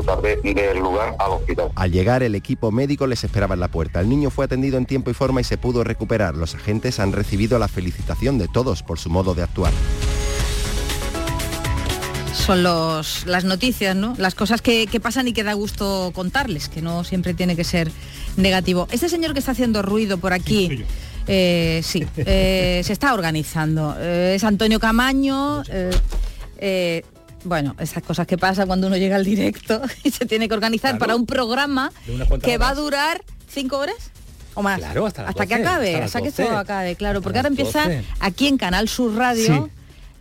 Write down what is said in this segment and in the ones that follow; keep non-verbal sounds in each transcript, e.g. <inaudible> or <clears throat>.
tarde del lugar al hospital. Al llegar, el equipo médico les esperaba en la puerta. El niño fue atendido en tiempo y forma y se pudo recuperar. Los agentes han recibido la felicitación de todos por su modo de actuar son los, las noticias, ¿no? Las cosas que, pasan y que da gusto contarles, que no siempre tiene que ser negativo. Este señor que está haciendo ruido por aquí, eh, sí, eh, se está organizando. Eh, es Antonio Camaño. Bueno, esas cosas que pasan cuando uno llega al directo <laughs> y se tiene que organizar para un programa que va a durar cinco horas o más. Claro, hasta, hasta que acabe, hasta, que esto acabe, claro, porque ahora empieza aquí en Canal Sur Radio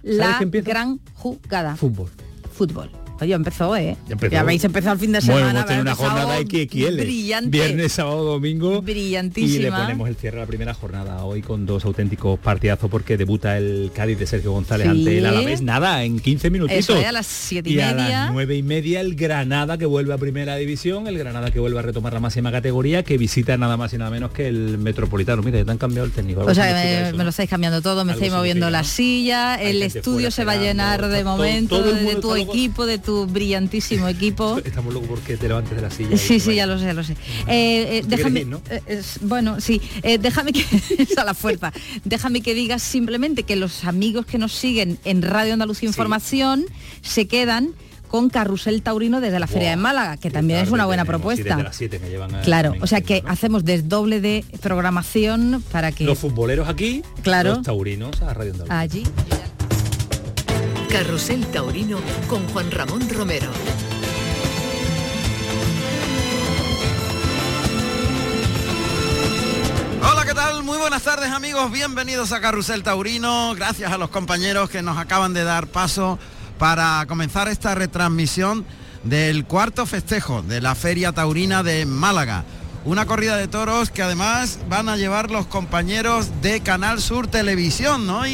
la gran jugada. Fútbol. Fútbol. Oye, empezó, ¿eh? Ya, habéis empezado el fin de semana. Bueno, una jornada XXL. Brillante. Viernes, sábado, domingo. Brillantísima. Y le ponemos el cierre a la primera jornada hoy con dos auténticos partidazos porque debuta el Cádiz de Sergio González ante el Alavés. Nada, en 15 minutitos. Eso, a las 7 y, media. a las 9 y media el Granada que vuelve a primera división, el Granada que vuelve a retomar la máxima categoría, que visita nada más y nada menos que el Metropolitano. Mira, te han cambiado el técnico. O sea, me, lo estáis cambiando todo, me estáis moviendo la silla, el estudio se va a llenar de momento de tu equipo, de tu brillantísimo <laughs> equipo. Estamos locos porque te levantes de la silla. Sí, sí, ya lo sé, lo sé. Eh, eh, déjame, eh, bueno, sí, déjame que <laughs> a la fuerza. Déjame que digas simplemente que los amigos que nos siguen en Radio Andalucía Información se quedan con Carrusel Taurino desde la Feria de Málaga, que también es una buena propuesta. claro, o sea que hacemos desdoble de programación para que... Los futboleros aquí, claro. los taurinos a Radio Andalucía. Allí. Carrusel Taurino con Juan Ramón Romero. Hola, ¿qué tal? Muy buenas tardes amigos, bienvenidos a Carrusel Taurino. Gracias a los compañeros que nos acaban de dar paso para comenzar esta retransmisión del cuarto festejo de la Feria Taurina de Málaga. Una corrida de toros que además van a llevar los compañeros de Canal Sur Televisión, ¿no?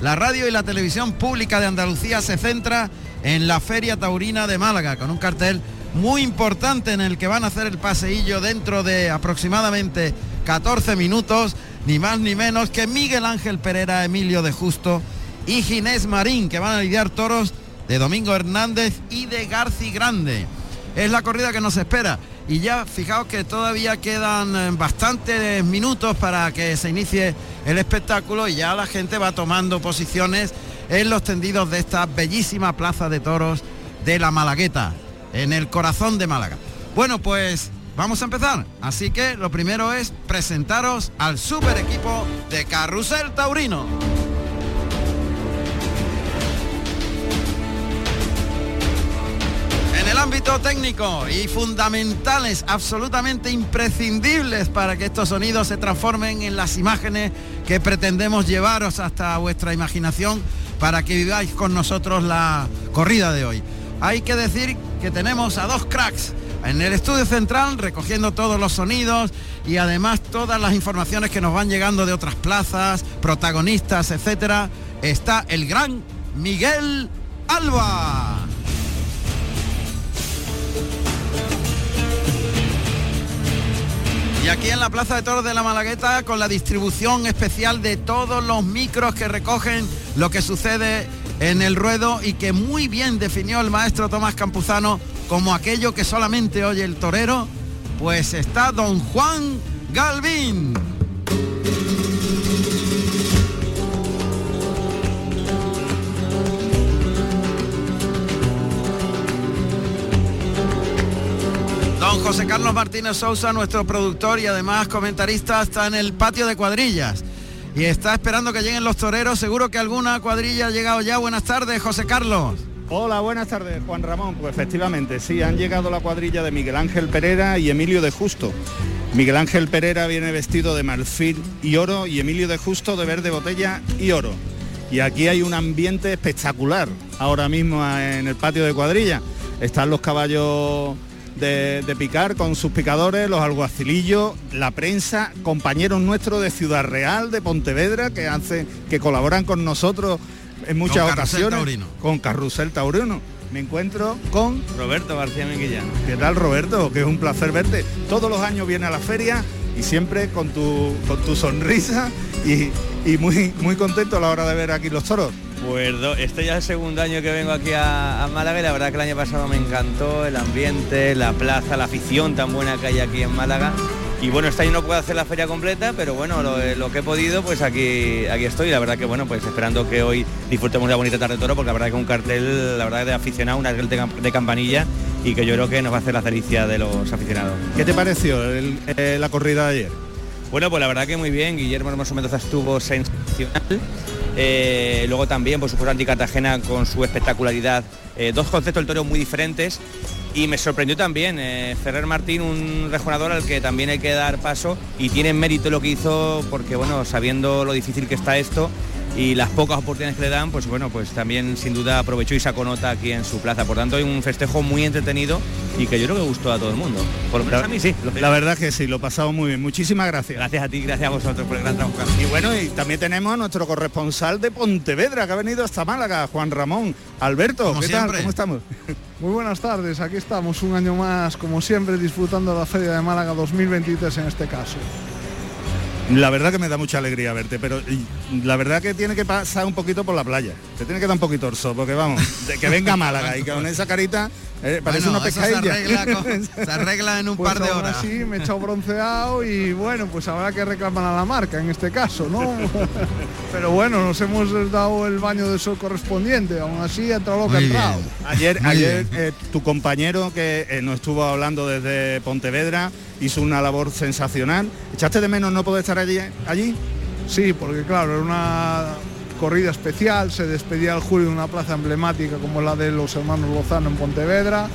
La radio y la televisión pública de Andalucía se centra en la Feria Taurina de Málaga, con un cartel muy importante en el que van a hacer el paseillo dentro de aproximadamente 14 minutos, ni más ni menos que Miguel Ángel Pereira, Emilio de Justo y Ginés Marín, que van a lidiar toros de Domingo Hernández y de Garci Grande. Es la corrida que nos espera. Y ya fijaos que todavía quedan eh, bastantes minutos para que se inicie el espectáculo y ya la gente va tomando posiciones en los tendidos de esta bellísima plaza de toros de la Malagueta, en el corazón de Málaga. Bueno, pues vamos a empezar. Así que lo primero es presentaros al super equipo de Carrusel Taurino. Técnico y fundamentales, absolutamente imprescindibles para que estos sonidos se transformen en las imágenes que pretendemos llevaros hasta vuestra imaginación para que viváis con nosotros la corrida de hoy. Hay que decir que tenemos a dos cracks en el estudio central recogiendo todos los sonidos y además todas las informaciones que nos van llegando de otras plazas, protagonistas, etcétera. Está el gran Miguel Alba. Y aquí en la Plaza de Toros de la Malagueta con la distribución especial de todos los micros que recogen lo que sucede en el ruedo y que muy bien definió el maestro Tomás Campuzano como aquello que solamente oye el torero, pues está don Juan Galvín. José Carlos Martínez Sousa, nuestro productor y además comentarista, está en el patio de cuadrillas y está esperando que lleguen los toreros. Seguro que alguna cuadrilla ha llegado ya. Buenas tardes, José Carlos. Hola, buenas tardes, Juan Ramón. Pues efectivamente, sí, han llegado la cuadrilla de Miguel Ángel Pereira y Emilio de Justo. Miguel Ángel Pereira viene vestido de marfil y oro y Emilio de Justo de verde botella y oro. Y aquí hay un ambiente espectacular ahora mismo en el patio de cuadrilla. Están los caballos de, picar con sus picadores, los alguacilillos, la prensa, compañeros nuestros de Ciudad Real, de Pontevedra, que hacen, que colaboran con nosotros en muchas ocasiones con Carrusel Taurino. Me encuentro con Roberto García Menguillán. ¿Qué tal Roberto? Que es un placer verte. Todos los años viene a la feria y siempre con tu, con tu sonrisa y, y muy, muy contento a la hora de ver aquí los toros. Pues este ya es el segundo año que vengo aquí a, Málaga y la verdad que el año pasado me encantó el ambiente, la plaza, la afición tan buena que hay aquí en Málaga. Y bueno, este año no puedo hacer la feria completa, pero bueno, lo, que he podido, pues aquí, aquí estoy. La verdad que bueno, pues esperando que hoy disfrutemos de la bonita tarde de toro, porque la verdad que un cartel, la verdad de aficionado, una de campanilla y que yo creo que nos va a hacer la caricia de los aficionados. ¿Qué te pareció eh, la corrida de ayer? Bueno, pues la verdad que muy bien, Guillermo más o menos estuvo sensacional. Eh, luego también, por supuesto, Anti Cartagena con su espectacularidad. Eh, dos conceptos del toro muy diferentes. Y me sorprendió también Ferrer Martín, un rejonador al que también hay que dar paso y tiene mérito lo que hizo porque, bueno, sabiendo lo difícil que está esto, y las pocas oportunidades que le dan, pues bueno, pues también sin duda aprovechó y sacó nota aquí en su plaza. Por tanto, hay un festejo muy entretenido y que yo creo que gustó a todo el mundo. Por lo menos a mí sí. La verdad que sí, lo pasamos muy bien. Muchísimas gracias. Gracias a ti, gracias a vosotros por el gran trabajo. Y bueno, y también tenemos a nuestro corresponsal de Pontevedra que ha venido hasta Málaga, Juan Ramón. Alberto, ¿qué tal? ¿Cómo estamos? <laughs> Muy buenas tardes, aquí estamos un año más, como siempre, disfrutando de la Feria de Málaga 2023 en este caso. La verdad que me da mucha alegría verte, pero la verdad que tiene que pasar un poquito por la playa. Te tiene que dar un poquito orso, porque vamos, de que venga Málaga y que con esa carita eh, parece una pescadilla. <laughs> Se arregla, en un pues par de horas. Sí, me he echado bronceado y bueno, pues habrá que reclamar a la marca en este caso, ¿no? <laughs> Pero bueno, nos hemos dado el baño de sol correspondiente, aún así ha entrado lo que ha entrado. Ayer, ayer eh, tu compañero que eh, nos estuvo hablando desde Pontevedra hizo una labor sensacional. ¿Echaste de menos no poder estar allí? allí? Sí, porque claro, era una corrida especial, se despedía el julio en una plaza emblemática como la de los hermanos Lozano en Pontevedra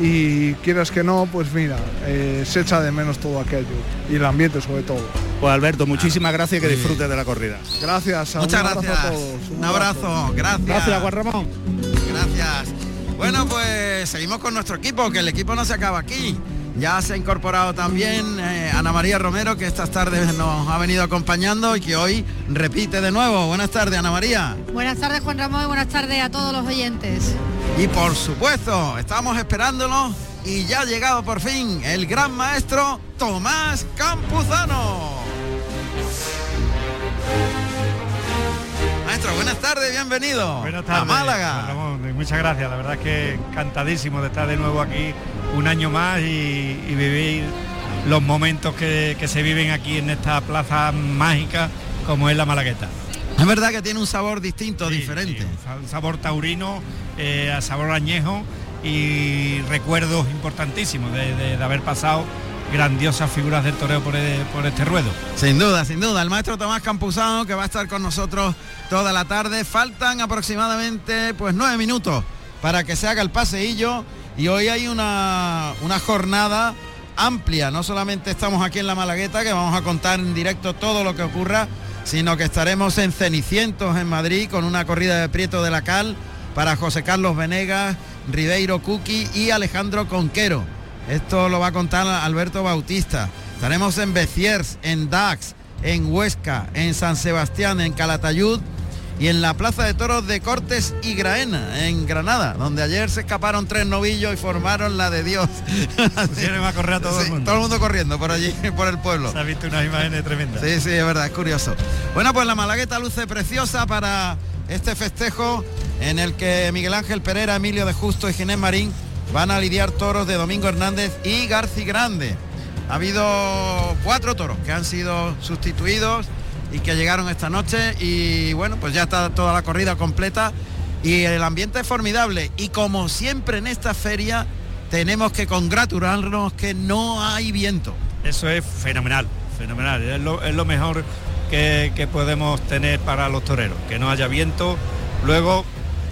y quieras que no, pues mira, eh, se echa de menos todo aquello y el ambiente sobre todo. Pues Alberto, muchísimas gracias y que disfrutes de la corrida. Gracias, muchas gracias a todos. Un, abrazo. gracias. Gracias, Juan Ramón. Gracias. Bueno, pues seguimos con nuestro equipo, que el equipo no se acaba aquí. Ya se ha incorporado también eh, Ana María Romero, que estas tardes nos ha venido acompañando y que hoy repite de nuevo. Buenas tardes, Ana María. Buenas tardes, Juan Ramón, y buenas tardes a todos los oyentes. Y por supuesto, estamos esperándolo y ya ha llegado por fin el gran maestro Tomás Campuzano. Maestro, buenas tardes, bienvenido buenas tardes, a Málaga. Ramón, muchas gracias, la verdad es que encantadísimo de estar de nuevo aquí un año más y, vivir los momentos que, se viven aquí en esta plaza mágica como es la Malagueta. Es verdad que tiene un sabor distinto, diferente. un sabor taurino, eh, sabor añejo y recuerdos importantísimos de, haber pasado grandiosas figuras del toreo por, e, por, este ruedo. Sin duda, sin duda. El maestro Tomás Campuzano que va a estar con nosotros toda la tarde. Faltan aproximadamente pues nueve minutos para que se haga el paseillo y hoy hay una, jornada amplia, no solamente estamos aquí en la Malagueta, que vamos a contar en directo todo lo que ocurra, sino que estaremos en Cenicientos, en Madrid, con una corrida de Prieto de la Cal para José Carlos Venegas, Ribeiro Cuqui y Alejandro Conquero. Esto lo va a contar Alberto Bautista. Estaremos en Beciers, en Dax, en Huesca, en San Sebastián, en Calatayud y en la Plaza de Toros de Cortes y Graena, en Granada, donde ayer se escaparon tres novillos y formaron la de Dios. <laughs> va a correr a todo el mundo. Todo el mundo corriendo por allí, <laughs> por el pueblo. Se ha visto unas imágenes tremendas. Sí, sí, es verdad, es curioso. Bueno, pues la Malagueta luce preciosa para este festejo en el que Miguel Ángel Pereira, Emilio de Justo y Ginés Marín van a lidiar toros de Domingo Hernández y Garci Grande. Ha habido cuatro toros que han sido sustituidos y que llegaron esta noche y bueno, pues ya está toda la corrida completa y el ambiente es formidable. Y como siempre en esta feria tenemos que congratularnos que no hay viento. Eso es fenomenal, fenomenal, es lo, mejor que, que, podemos tener para los toreros, que no haya viento, luego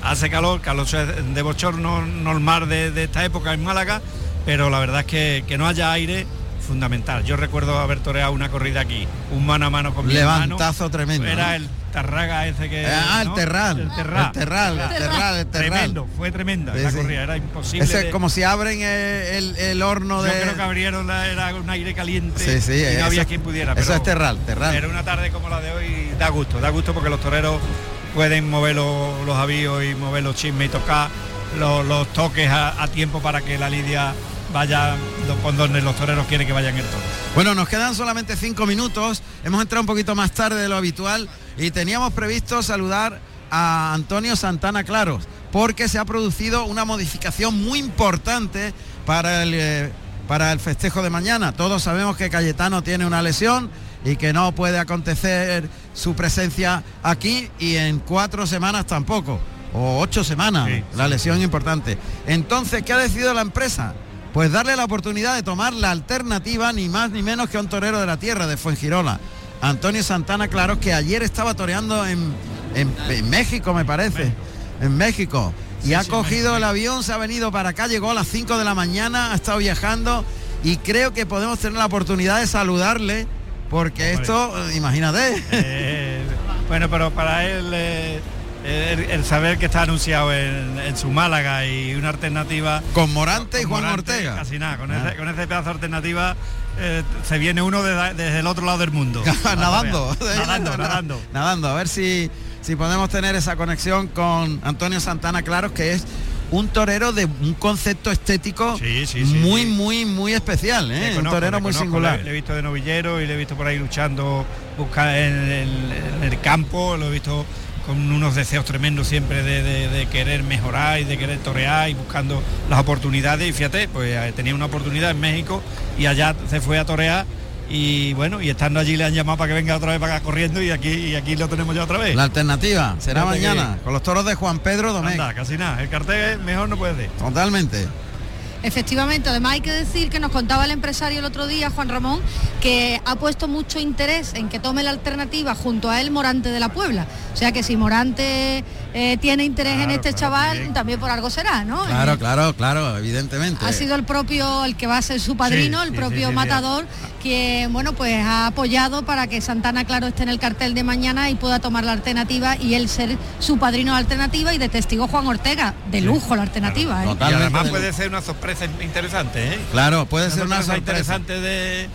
hace calor, calor de bochorno normal de, de esta época en Málaga, pero la verdad es que, que no haya aire fundamental. Yo recuerdo haber toreado una corrida aquí, un mano a mano con mi Levantazo tremendo. Era el Tarraga ese que... Ah, el Terral. El Terral. El Terral, el Terral, el Terral. Tremendo, fue tremenda la corrida, era imposible. Ese, Como si abren el, el, horno de... Yo creo que abrieron, era un aire caliente y no había quien pudiera. eso es Terral, Terral. Pero una tarde como la de hoy da gusto, da gusto porque los toreros pueden mover los, los avíos y mover los chismes y tocar los, toques a, a tiempo para que la lidia vaya por donde los toreros quieren que vayan el toro. Bueno, nos quedan solamente cinco minutos, hemos entrado un poquito más tarde de lo habitual y teníamos previsto saludar a Antonio Santana Claros, porque se ha producido una modificación muy importante para el, eh, para el festejo de mañana. Todos sabemos que Cayetano tiene una lesión y que no puede acontecer su presencia aquí y en cuatro semanas tampoco, o ocho semanas, la lesión importante. Entonces, ¿qué ha decidido la empresa? Pues darle la oportunidad de tomar la alternativa, ni más ni menos que a un torero de la tierra, de Fuengirola. Antonio Santana, claro, que ayer estaba toreando en, en, México, me parece, en México. Y ha cogido el avión, se ha venido para acá, llegó a las 5 de la mañana, ha estado viajando y creo que podemos tener la oportunidad de saludarle, porque esto, imagínate. Eh, bueno, pero para él... Eh, el, saber que está anunciado en, su Málaga y una alternativa con Morante y Juan Ortega casi nada con, ese, con ese pedazo de alternativa eh, se viene uno desde el otro lado del mundo. <laughs> nadando, <laughs> <laughs> nadando, nadando. Nadando, a ver si, si podemos tener esa conexión con Antonio Santana Claros, que es un torero de un concepto estético muy, muy, muy especial, ¿eh? un torero muy singular. Le, he visto de novillero y le he visto por ahí luchando, buscar en, el campo, lo he visto con unos deseos tremendos siempre de, querer mejorar y de querer torear y buscando las oportunidades. Y fíjate, pues eh, tenía una oportunidad en México y allá se fue a torear y bueno, y estando allí le han llamado para que venga otra vez para acá corriendo y aquí y aquí lo tenemos ya otra vez. La alternativa será mañana con los toros de Juan Pedro Domecq. casi nada, el cartel mejor no puede ser. Totalmente. Efectivamente, además hay que decir que nos contaba el empresario el otro día, Juan Ramón, que ha puesto mucho interés en que tome la alternativa junto a él Morante de la Puebla. O sea que si Morante eh, tiene interés en este chaval, también. por algo será, ¿no? Claro, eh, claro, claro, evidentemente. Ha sido el propio, el que va a ser su padrino, el propio matador, que bueno, pues ha apoyado para que Santana Claro esté en el cartel de mañana y pueda tomar la alternativa y él ser su padrino de alternativa y de testigo Juan Ortega. De lujo la alternativa. ¿eh? Y además puede ser una sorpresa interesante, ¿eh? Claro, puede ser una sorpresa interesante de,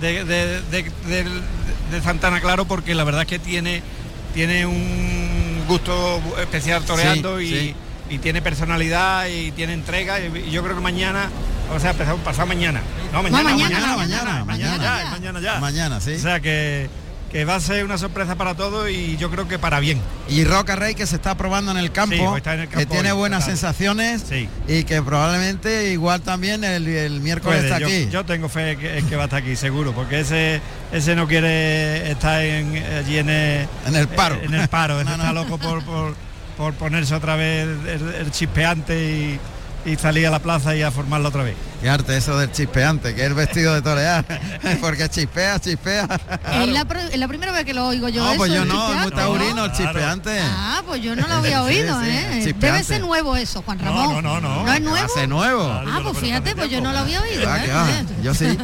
de, de Santana Claro porque la verdad es que tiene tiene un gusto especial toreando y, tiene personalidad y tiene entrega y, yo creo que mañana, o sea, pasado, mañana. No, mañana, mañana, mañana, mañana, ya, mañana ya. Mañana, sí. O sea que que va a ser una sorpresa para todos y yo creo que para bien. Y Roca Rey que se está probando en el campo, que tiene buenas sensaciones y que probablemente igual también el, miércoles está aquí. Yo tengo fe que, que va a estar aquí, seguro, porque ese ese no quiere estar en, allí en el, en el paro. En el paro, <laughs> está loco por, por, ponerse otra vez el chispeante y y salí a la plaza y a formarla otra vez. Qué arte eso del chispeante, que es el vestido de torear, <laughs> porque chispea, chispea. Es, la, primera vez que lo oigo yo. No, pues yo no, es muy taurino el chispeante. Ah, pues yo no lo había <laughs> oído, ¿eh? Debe ser nuevo eso, Juan Ramón. No, no, no. ¿No es nuevo? Hace nuevo. Ah, pues fíjate, pues yo no lo había oído. Ah, ¿eh? Yo sí,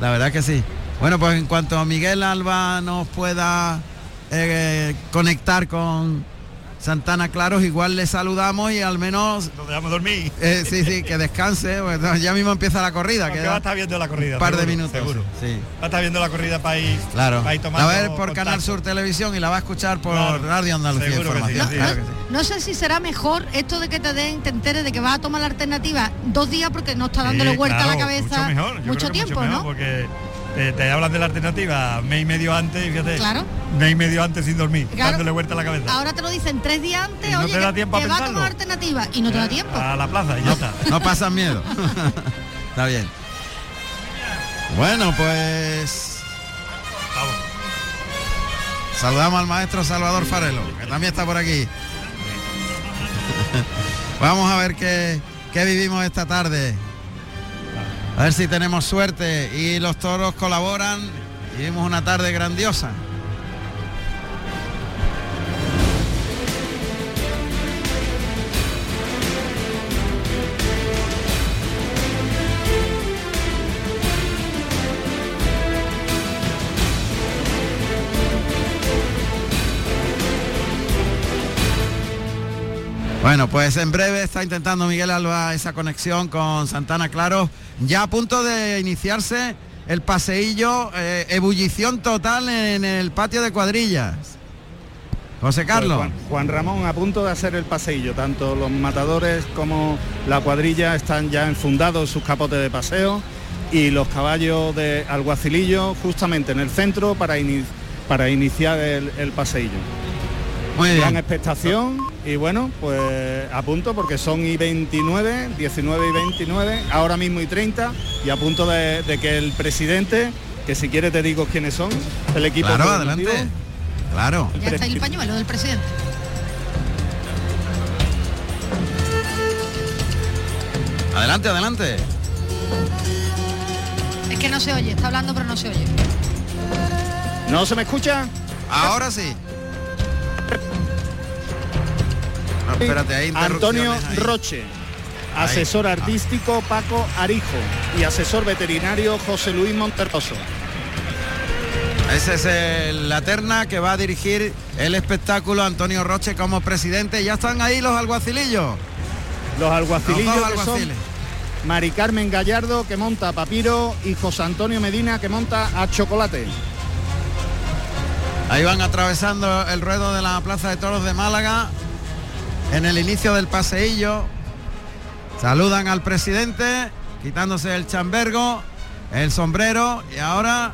la verdad que sí. Bueno, pues en cuanto a Miguel Alba nos pueda eh, conectar con Santana Claros, igual le saludamos y al menos... Lo dejamos dormir. Eh, sí, sí, que descanse. ya mismo empieza la corrida. que va a estar viendo la corrida. Un par de minutos. Seguro. Sí. Va a estar viendo la corrida para ir, claro. para La va a ver por Canal Sur Televisión y la va a escuchar por Radio Andalucía Información. no, sé si será mejor esto de que te den, te enteres de que vas a tomar la alternativa dos días porque no está dándole vuelta a la cabeza mucho, tiempo, ¿no? Porque eh, te hablan de la alternativa mes y medio antes y fíjate, claro. mes y medio antes sin dormir, dándole vuelta a la cabeza. Ahora te lo dicen tres días antes, no oye, te da tiempo que, a va a tomar alternativa y no te da tiempo. A la plaza y ya está. No pasan miedo. <laughs> está bien. Bueno, pues... Vamos. Saludamos al maestro Salvador Farelo, que también está por aquí. <laughs> Vamos a ver qué, qué vivimos esta tarde. A ver si tenemos suerte y los toros colaboran y vemos una tarde grandiosa. Bueno, pues en breve está intentando Miguel Alba esa conexión con Santana Claro, ya a punto de iniciarse el paseillo, eh, ebullición total en el patio de cuadrillas. José Carlos. Pues Juan, Ramón a punto de hacer el paseillo, tanto los matadores como la cuadrilla están ya enfundados sus capotes de paseo y los caballos de alguacilillo justamente en el centro para, para iniciar el, el paseillo. Muy Gran bien. expectación y bueno, pues a punto porque son y 29, 19 y 29, ahora mismo y 30 y a punto de, de que el presidente, que si quiere te digo quiénes son, el equipo Claro, adelante. Claro. Ya está ahí el pañuelo del presidente. Adelante, adelante. Es que no se oye, está hablando pero no se oye. ¿No se me escucha? Ahora sí. No, espérate, hay Antonio ahí. Roche, asesor Ahí. artístico Paco Arijo y asesor veterinario José Luis Monterroso. Esa es el- la terna que va a dirigir el espectáculo Antonio Roche como presidente. Ya están ahí los alguacilillos. Los alguacilillos Los dos que son. Mari Carmen Gallardo que monta a Papiro y José Antonio Medina que monta a Chocolate. Ahí van atravesando el ruedo de la Plaza de Toros de Málaga. En el inicio del paseillo. Saludan al presidente, quitándose el chambergo, el sombrero y ahora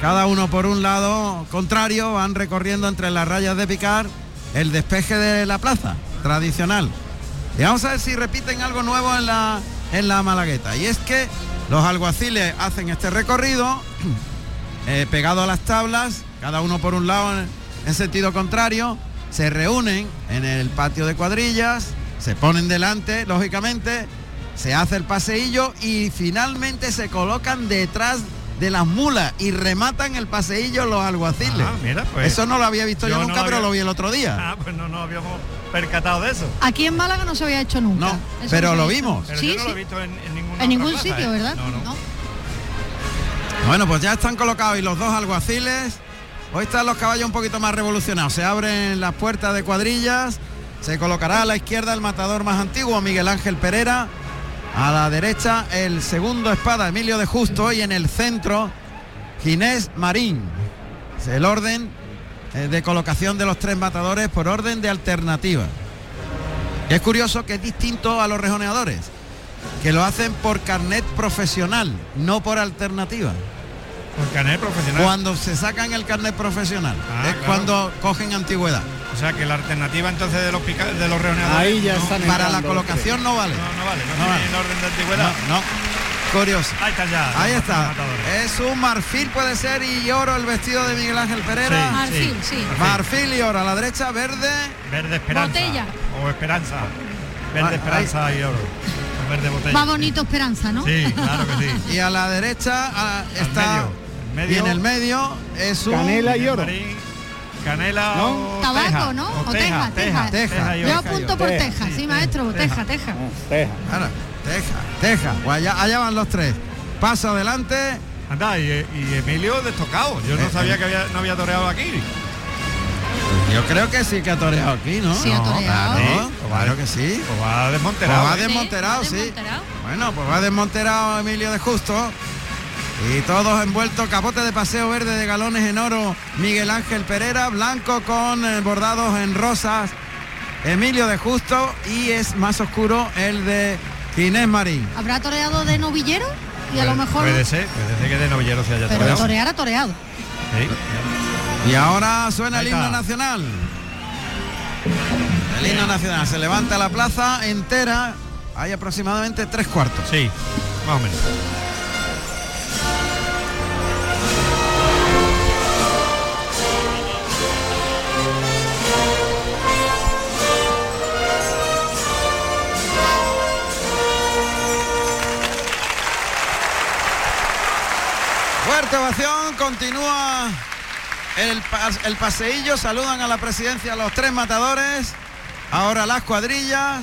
cada uno por un lado contrario van recorriendo entre las rayas de picar el despeje de la plaza tradicional. Y vamos a ver si repiten algo nuevo en la, en la Malagueta. Y es que los alguaciles hacen este recorrido <clears throat> eh, pegado a las tablas, cada uno por un lado en, en sentido contrario, se reúnen en el patio de cuadrillas, se ponen delante, lógicamente, se hace el paseillo y finalmente se colocan detrás de las mulas y rematan el paseillo los alguaciles. Ah, mira, pues, eso no lo había visto yo, yo no nunca, lo pero había- lo vi el otro día. Ah, pues no nos habíamos percatado de eso. Aquí en Málaga no se había hecho nunca. No, Eso pero no lo vimos. Pero Sí, yo no lo he visto en, en ninguna En ningún plaza, sitio, ¿eh? ¿verdad? No, no. Bueno, pues ya están colocados y los dos alguaciles. Hoy están los caballos un poquito más revolucionados. Se abren las puertas de cuadrillas. Se colocará a la izquierda el matador más antiguo, Miguel Ángel Pereira. A la derecha el segundo espada, Emilio de Justo. Y en el centro, Ginés Marín. Es el orden eh, de colocación de los tres matadores por orden de alternativa. Es curioso que es distinto a los rejoneadores, que lo hacen por carnet profesional, no por alternativa. Por carnet profesional. Cuando se sacan el carnet profesional, Ah, es claro. cuando cogen antigüedad. O sea que la alternativa entonces de los pica- de los rejoneadores. Ahí ya no, están Para la colocación no vale. No, no vale, no, No vale. tiene orden de antigüedad. No, no. Curioso. Ahí está ya. Ahí está. Es un marfil puede ser y oro el vestido de Miguel Ángel Pereira. Sí. Marfil, sí. Marfil y oro a la derecha, verde. Verde esperanza. Botella. O esperanza. Verde Ah, esperanza y oro. Verde botella. Más bonito Esperanza, ¿no? Sí, claro que sí. <laughs> Y a la derecha ah, está. medio. Medio. Y en el medio es un. Canela y oro. Marín, Canela ¿No? o Tabaco. ¿no? O O teja, teja, teja, teja. Yo apunto por Teja, Teja, sí, sí, maestro, teja. Teja, Teja. Teja. Ahora, teja, teja. Pues allá, allá van los tres. Paso adelante. Anda, y, y Emilio destocado. Yo no Eh, sabía eh. que había, no había toreado aquí. Yo creo que sí que ha toreado aquí, ¿no? Sí, ha No, toreado. Claro, Sí. claro que sí. O va desmonterado. Pues va de- desmonterado, Sí, sí. desmonterado. Bueno, pues va desmonterado Emilio de Justo. Y todos envueltos, capote de paseo verde de galones en oro, Miguel Ángel Pereira, blanco con eh, bordados en rosas, Emilio de Justo y es más oscuro el de Ginés Marín. ¿Habrá toreado de novillero? Y a lo mejor... Puede ser, puede ser que de novillero se haya Pero toreado. torear ha toreado. Sí. Y ahora suena el himno nacional. El himno nacional se levanta la plaza entera, hay aproximadamente tres cuartos. Sí, más o menos. Fuerte ovación, continúa el, pas- el paseillo, saludan a la presidencia los tres matadores, ahora las cuadrillas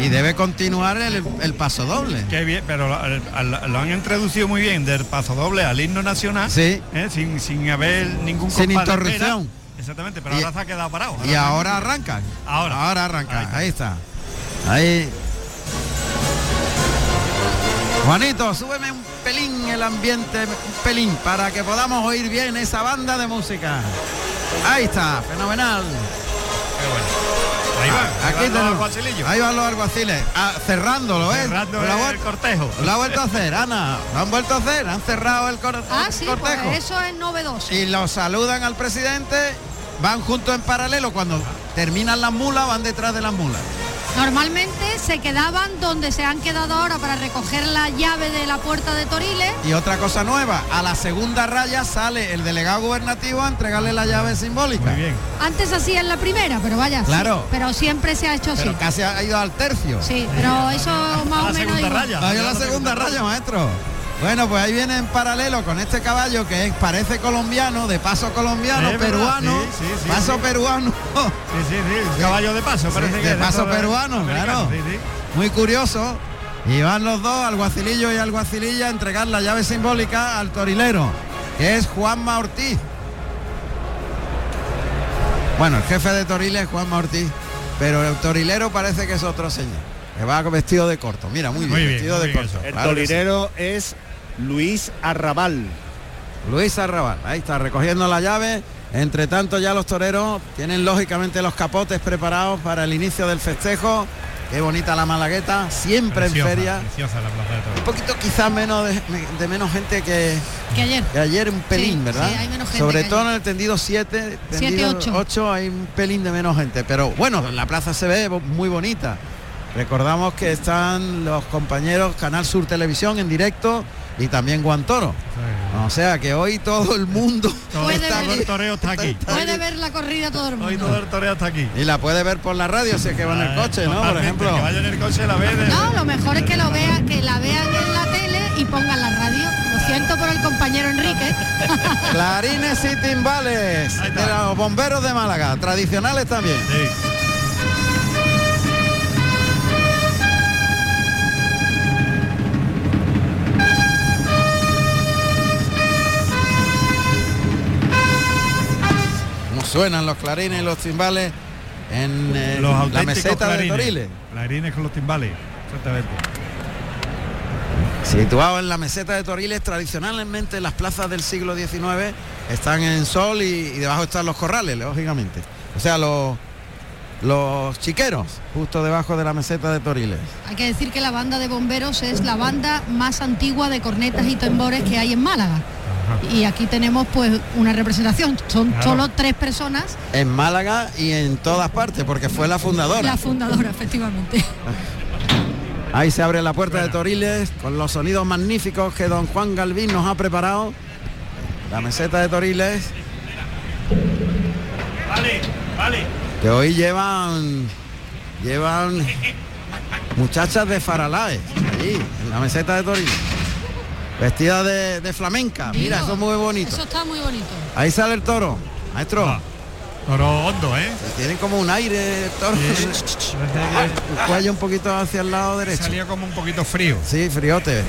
y debe continuar el, el paso doble. Qué bien, pero lo, han introducido muy bien del paso doble al himno nacional. Sí. ¿eh? sin, sin haber ningún Sin interrupción. Exactamente, pero Y- ahora se ha quedado parado. Y ahora arrancan. Ahora. Ahora arrancan. Ahí Ahí está. está. Ahí. Juanito, súbeme un el ambiente, un pelín, para que podamos oír bien esa banda de música. Ahí está, fenomenal. Qué bueno. Ahí va, ahí van los tenemos- alguacilillos. ahí van los alguaciles, ah, cerrándolo, ¿eh? Cerrando Lo ha el cortejo. Lo ha vuelto a hacer, Ana. Lo han vuelto a hacer, han cerrado el, cor- Ah, el sí, cortejo. pues eso es novedoso. Y lo saludan al presidente van juntos en paralelo. Cuando terminan las mulas, van detrás de las mulas. Normalmente se quedaban donde se han quedado ahora para recoger la llave de la puerta de Toriles. Y otra cosa nueva, a la segunda raya sale el delegado gubernativo a entregarle la llave simbólica. Muy bien. Antes hacía en la primera, pero vaya. Claro. sí, pero siempre se ha hecho así. Casi ha ido al tercio. Sí, pero eso más o menos. igual. Ahí a la segunda raya, maestro. Bueno, pues ahí viene en paralelo con este caballo que es- parece colombiano, de paso colombiano, peruano, sí, sí, sí, paso sí. peruano. Sí, sí, sí, <laughs> caballo de paso, parece Sí, que de es paso estos peruano, claro. sí, sí. Muy curioso. Y van los dos, alguacilillo y alguacililla, a entregar la llave simbólica al torilero, que es Juanma Ortiz. Bueno, el jefe de Toriles es Juanma Ortiz, pero el torilero parece que es otro señor. Que va vestido de corto. Mira, muy bien, Muy bien, vestido muy de bien corto. eso. El Claro que sí. torilero es Luis Arrabal. Luis Arrabal, ahí está, recogiendo la llave. Entre tanto ya los toreros tienen lógicamente los capotes preparados para el inicio del festejo. Qué bonita la Malagueta, siempre Preciosa, en feria. Preciosa la plaza de toros. Un poquito quizás menos de, de menos gente que, Que ayer. que ayer, un pelín, Sí, ¿verdad? sí, hay menos gente Sobre que todo ayer. en el tendido 7, Siete, tendido ocho. 8 hay un pelín de menos gente. Pero bueno, la plaza se ve muy bonita. Recordamos que están los compañeros Canal Sur Televisión en directo y también Guantoro. O sea que hoy todo el mundo <laughs> Todo, Puede todo ver. el toreo está aquí. Puede ver la corrida todo el Hoy mundo. todo el toreo está aquí. y la puede ver por la radio si es que va en el coche, ¿no? Por ejemplo. Que vaya en el coche la ve de- No, lo mejor es que lo vea, que la vean en la tele y pongan la radio. Lo siento por el compañero Enrique. <laughs> Clarines y timbales de está. los bomberos de Málaga, tradicionales también. Sí. Suenan los clarines y los timbales en eh, Los la meseta de. Toriles. Clarines con los timbales. Exactamente. Situado en la meseta de Toriles, tradicionalmente las plazas del siglo XIX están en sol y, y debajo están los corrales, lógicamente. O sea, los, los chiqueros, justo debajo de la meseta de Toriles. Hay que decir que la banda de bomberos es la banda más antigua de cornetas y tambores que hay en Málaga. Y aquí tenemos pues una representación. Son Claro. solo tres personas. En Málaga y en todas partes, porque fue la fundadora. La fundadora, efectivamente. <laughs> Ahí se abre la puerta de Toriles con los sonidos magníficos que don Juan Galvín nos ha preparado. La meseta de Toriles, Vale, vale. que hoy llevan llevan muchachas de Faralaes, allí, en la meseta de Toriles. Vestidas de, de flamenca. Mira, Digo, eso es muy bonito. Eso está muy bonito. Ahí sale el toro. Maestro, Ah, Toro hondo, ¿eh? tienen como un aire, toro. Sí. El <laughs> cuello un poquito hacia el lado derecho. Salía como un poquito frío. Sí, friote.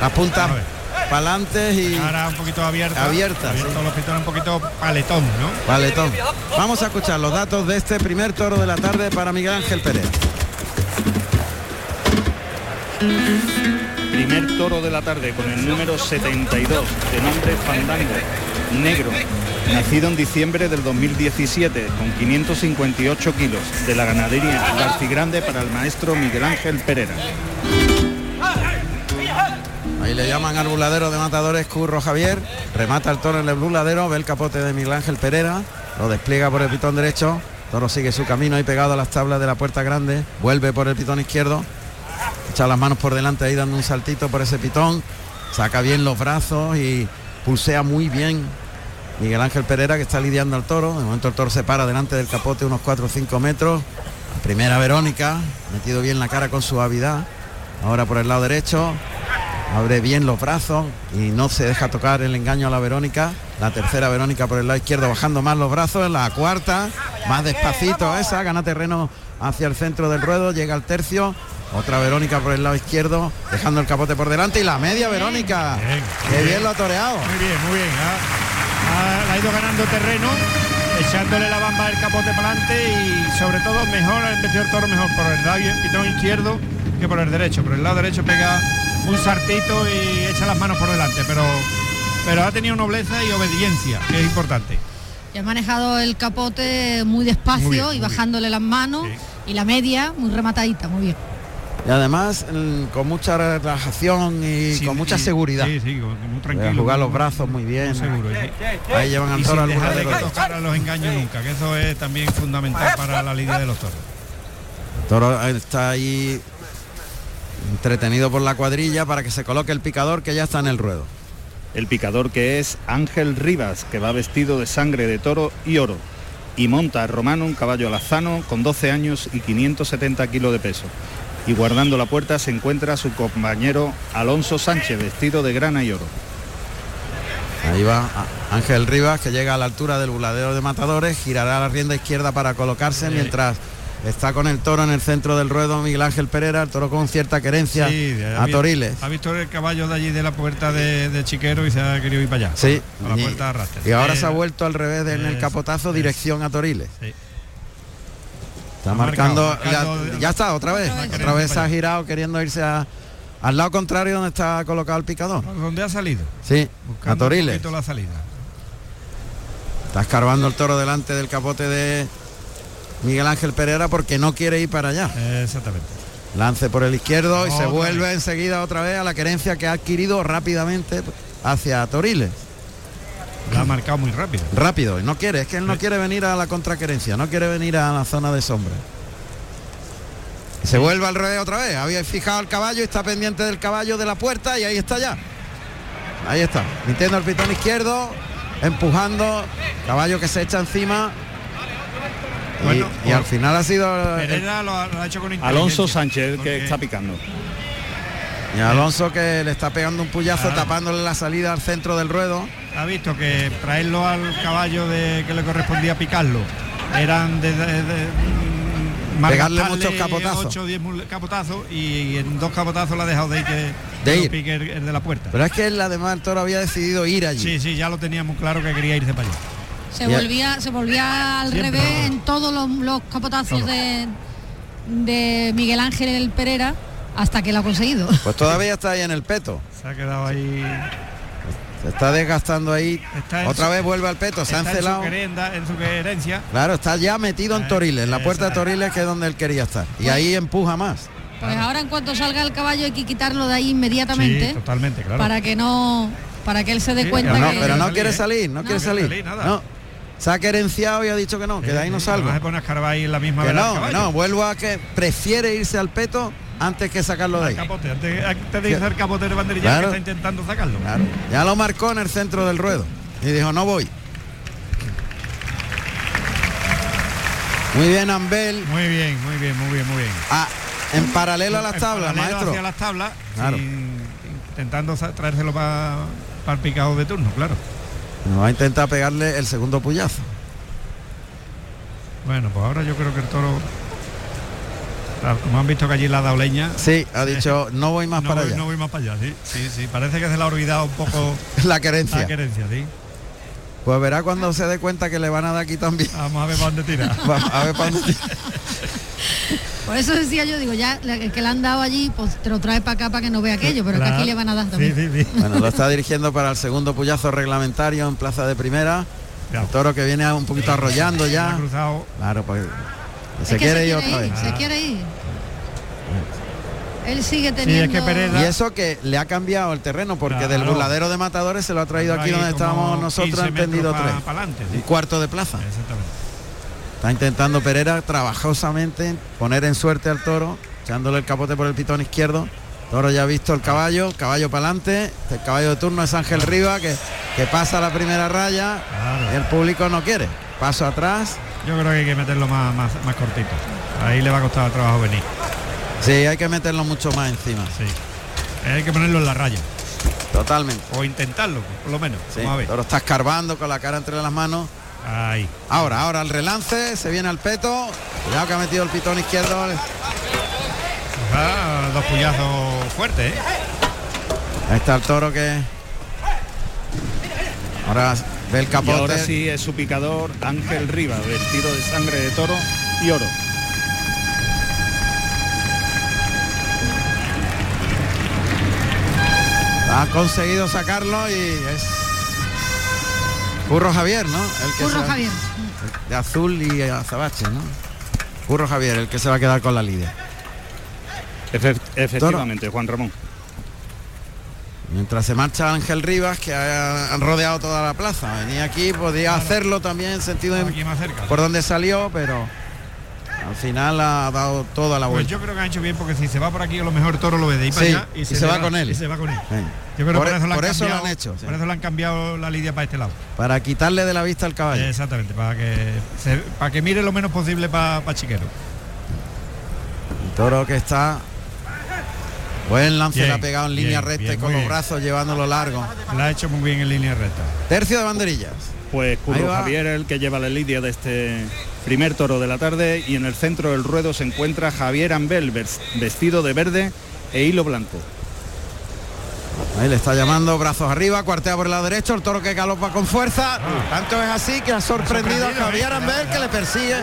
Las puntas para adelante y Ahora un poquito abierta. Abierta, Abierto sí. los pitones un poquito paletón, ¿no? Paletón. Vamos a escuchar los datos de este primer toro de la tarde para Miguel Ángel Pérez. Primer toro de la tarde con el número 72, de nombre Fandango, negro, nacido en diciembre del 2017 con 558 kilos, de la ganadería Garcigrande para el maestro Miguel Ángel Pereira. Ahí le llaman al buladero de matadores Curro Javier. Remata el toro en el buladero, ve el capote de Miguel Ángel Pereira, lo despliega por el pitón derecho. Toro sigue su camino ahí pegado a las tablas de la puerta grande, vuelve por el pitón izquierdo, echa las manos por delante ahí dando un saltito por ese pitón, saca bien los brazos y pulsea muy bien Miguel Ángel Pereira que está lidiando al toro. De momento el toro se para delante del capote unos 4 o 5 metros. La primera Verónica, metido bien la cara con suavidad. Ahora por el lado derecho, abre bien los brazos y no se deja tocar el engaño a la Verónica. La tercera Verónica por el lado izquierdo bajando más los brazos. La cuarta, más despacito esa, gana terreno hacia el centro del ruedo, llega al tercio. Otra Verónica por el lado izquierdo, dejando el capote por delante y la media Verónica. Bien, Qué bien. bien lo ha toreado. Muy bien, muy bien. Ha, ha- ha ido ganando terreno, echándole la bamba del capote para adelante y sobre todo mejor, el toro mejor por el lado y- pitón izquierdo que por el derecho. Por el lado derecho pega un sartito y echa las manos por delante, pero, pero ha tenido nobleza y obediencia, que es importante. Y ha manejado el capote muy despacio Muy bien, muy y bien. bajándole las manos. Sí. Y la media muy rematadita, muy bien. Y además mm, con mucha relajación y Sí, con mucha y- seguridad. Sí, sí, muy tranquilo. jugar los brazos muy bien. muy seguro. Ahí llevan al toro sin al dejar de tocar a los engaños nunca, que eso es también fundamental para la lidia de los toros. El toro está ahí entretenido por la cuadrilla para que se coloque el picador que ya está en el ruedo. El picador que es Ángel Rivas, que va vestido de sangre de toro y oro. Y monta a Romano un caballo alazano con 12 años y 570 kilos de peso. Y guardando la puerta se encuentra su compañero Alonso Sánchez, vestido de grana y oro. Ahí va Ángel Rivas que llega a la altura del buladero de matadores, girará la rienda izquierda para colocarse mientras está con el toro en el centro del ruedo Miguel Ángel Pereira, el toro con cierta querencia Sí, a vi- Toriles. Ha visto el caballo de allí de la puerta de, de Chiquero y se ha querido ir para allá. Sí, A la y- puerta de. Y ahora Eh, se ha vuelto al revés de- en el es- capotazo, dirección a Toriles. Sí. Está marcando, marcado, la- ya está, otra vez. Otra vez. Se ha girado queriendo irse a- al lado contrario donde está colocado el picador. ¿Dónde ha salido? Sí, Buscando a un Toriles. poquito la salida. Está escarbando el toro delante del capote de Miguel Ángel Pereira porque no quiere ir para allá. Exactamente. Lance por el izquierdo y se vuelve vez. enseguida otra vez a la querencia que ha adquirido rápidamente hacia Toriles. La ha marcado muy rápido. Rápido, y no quiere, es que él no quiere venir a la contraquerencia, no quiere venir a la zona de sombra. Se vuelve al revés otra vez, había fijado el caballo y está pendiente del caballo de la puerta y ahí está ya. Ahí está, metiendo el pitón izquierdo, empujando, caballo que se echa encima. Y- Bueno, y, al final ha sido el- Pereira lo ha, lo ha hecho con Alonso Sánchez, porque- que está picando. y Alonso que le está pegando un puyazo Claro. tapándole la salida al centro del ruedo. Ha visto que traerlo al caballo de que le correspondía picarlo eran de, de- de- mm, Pegarle muchos capotazos. ocho o diez mul- capotazos y en dos capotazos la ha dejado de ir que De que lo ir. pique el, el de la puerta. Pero es que él además el toro había decidido ir allí. Sí, sí, ya lo teníamos claro que quería irse para allá. Se Ya. volvía, se volvía al Siempre. revés en todos los, los capotazos Todo. de, de Miguel Ángel el Pereira hasta que lo ha conseguido. Pues todavía está ahí en el peto. Se ha quedado ahí. Se está desgastando ahí. Está Otra su- vez vuelve al peto, se ha está en su, encelado. querenda- en su querencia. Claro, está ya metido en Eh, Toriles, en la puerta de. Toriles que es donde él quería estar. Y ahí empuja más. Pues ahora en cuanto salga el caballo hay que quitarlo de ahí inmediatamente Sí, totalmente, claro. para que no para que él se dé Sí, cuenta Pero no, que pero no salir, quiere ¿eh? salir, no, quiere quiere salir. salir, nada. No. Se ha querenciado y ha dicho que no, que de ahí no salgo. además se pone a escarbar ahí en la misma Que no, que no, vuelvo a que prefiere irse al peto antes que sacarlo de ahí. capote, antes, antes de irse al capote de banderilla Claro. que está intentando sacarlo. Claro. Ya lo marcó en el centro del ruedo. Y dijo, no voy. Muy bien, Ambel. Muy bien, muy bien, muy bien, muy bien. Ah, en paralelo a las En tablas, maestro. Hacia las tablas, Claro. intentando traérselo para el picado de turno, claro. Va a intentar pegarle el segundo puyazo. Bueno, pues ahora yo creo que el toro, claro, como han visto que allí la ha dado leña, Sí, ha dicho, no voy más no, para voy, allá. no voy más para allá, sí, sí, sí, parece que se le ha olvidado un poco <laughs> La querencia. la querencia, sí. Pues verá cuando se dé cuenta que le van a dar aquí también. Vamos a ver para dónde tira. <laughs> Va- a ver para dónde- <laughs> por eso decía yo digo ya el que le han dado allí pues te lo trae para acá para que no vea aquello pero que aquí le van a dar también sí, sí. Bueno, lo está dirigiendo para el segundo puyazo reglamentario en plaza de primera. Ya. El toro que viene un poquito arrollando ya. cruzado. Claro, pues Es se quiere ir otra vez. se Ah. quiere ir él sigue es teniendo que Pereira- Y eso que le ha cambiado el terreno, porque del burladero de matadores se lo ha traído aquí donde estábamos nosotros, 15 han tendido metros tres. pa- pa'lante, sí. Un cuarto de plaza. Exactamente. Está intentando Pereira trabajosamente poner en suerte al toro, echándole el capote por el pitón izquierdo. Toro ya ha visto el caballo, caballo para adelante. El caballo de turno es Ángel Riva, que, que pasa la primera raya Claro. y el público no quiere. Paso atrás. Yo creo que hay que meterlo más, más, más cortito. Ahí le va a costar el trabajo venir. Sí, hay que meterlo mucho más encima. Sí. Hay que ponerlo en la raya. Totalmente. O intentarlo, por lo menos. Sí, Vamos a el ver. toro está escarbando con la cara entre las manos. Ahí. Ahora, ahora el relance, se viene al peto. Cuidado que ha metido el pitón izquierdo. Ah, dos puyazos fuertes, ¿eh? Ahí está el toro que. Ahora ve el Y capote. ahora sí es su picador Ángel Rivas, vestido de sangre de toro y oro. Ha conseguido sacarlo y es Curro Javier, ¿no? El que Curro se- Javier De azul y azabache, ¿no? Curro Javier, el que se va a quedar con la lidia. efectivamente, Juan Ramón. Mientras se marcha Ángel Rivas, que han rodeado toda la plaza. Venía aquí, podía hacerlo también en sentido por donde salió, pero al final ha dado toda la pues vuelta. yo creo que ha hecho bien porque si se va por aquí a lo mejor toro lo ve de ahí para allá y, se, va, con él. Y se va con él. Yo creo por, que por eso, lo, han hecho. Por eso le han cambiado la lidia para este lado. Para quitarle de la vista al caballo. Exactamente, para que para que mire lo menos posible para Chiquero. El toro que está Buen lance le ha pegado en línea recta y con los brazos llevándolo largo. La ha hecho muy bien en línea recta. Tercio de banderillas. Pues Curro Javier el que lleva la lidia de este primer toro de la tarde y en el centro del ruedo se encuentra Javier Ambel vestido de verde e hilo blanco. Ahí le está llamando, brazos arriba, cuartea por el lado derecho, el toro que galopa con fuerza. Ah. Tanto es así que ha sorprendido, a Javier ¿eh? Ambel que le persigue.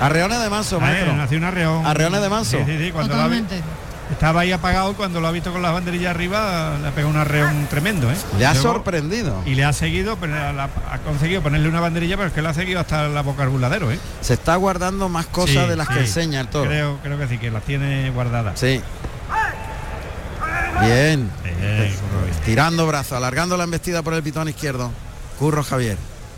Arreones de manso, maestro. Hace un arreón. Arreones de manso. Sí, sí, cuando estaba ahí apagado cuando lo ha visto con las banderillas arriba, le ha pegado un arreón tremendo. ¿eh? Le ha sorprendido. Y le ha seguido, pero ha conseguido ponerle una banderilla, pero es que le ha seguido hasta la boca al buladero. ¿eh? Se está guardando más cosas de las que enseña el toro. Creo, creo que sí, que las tiene guardadas. Sí. Bien. Tirando brazo, alargando la embestida por el pitón izquierdo. Curro Javier.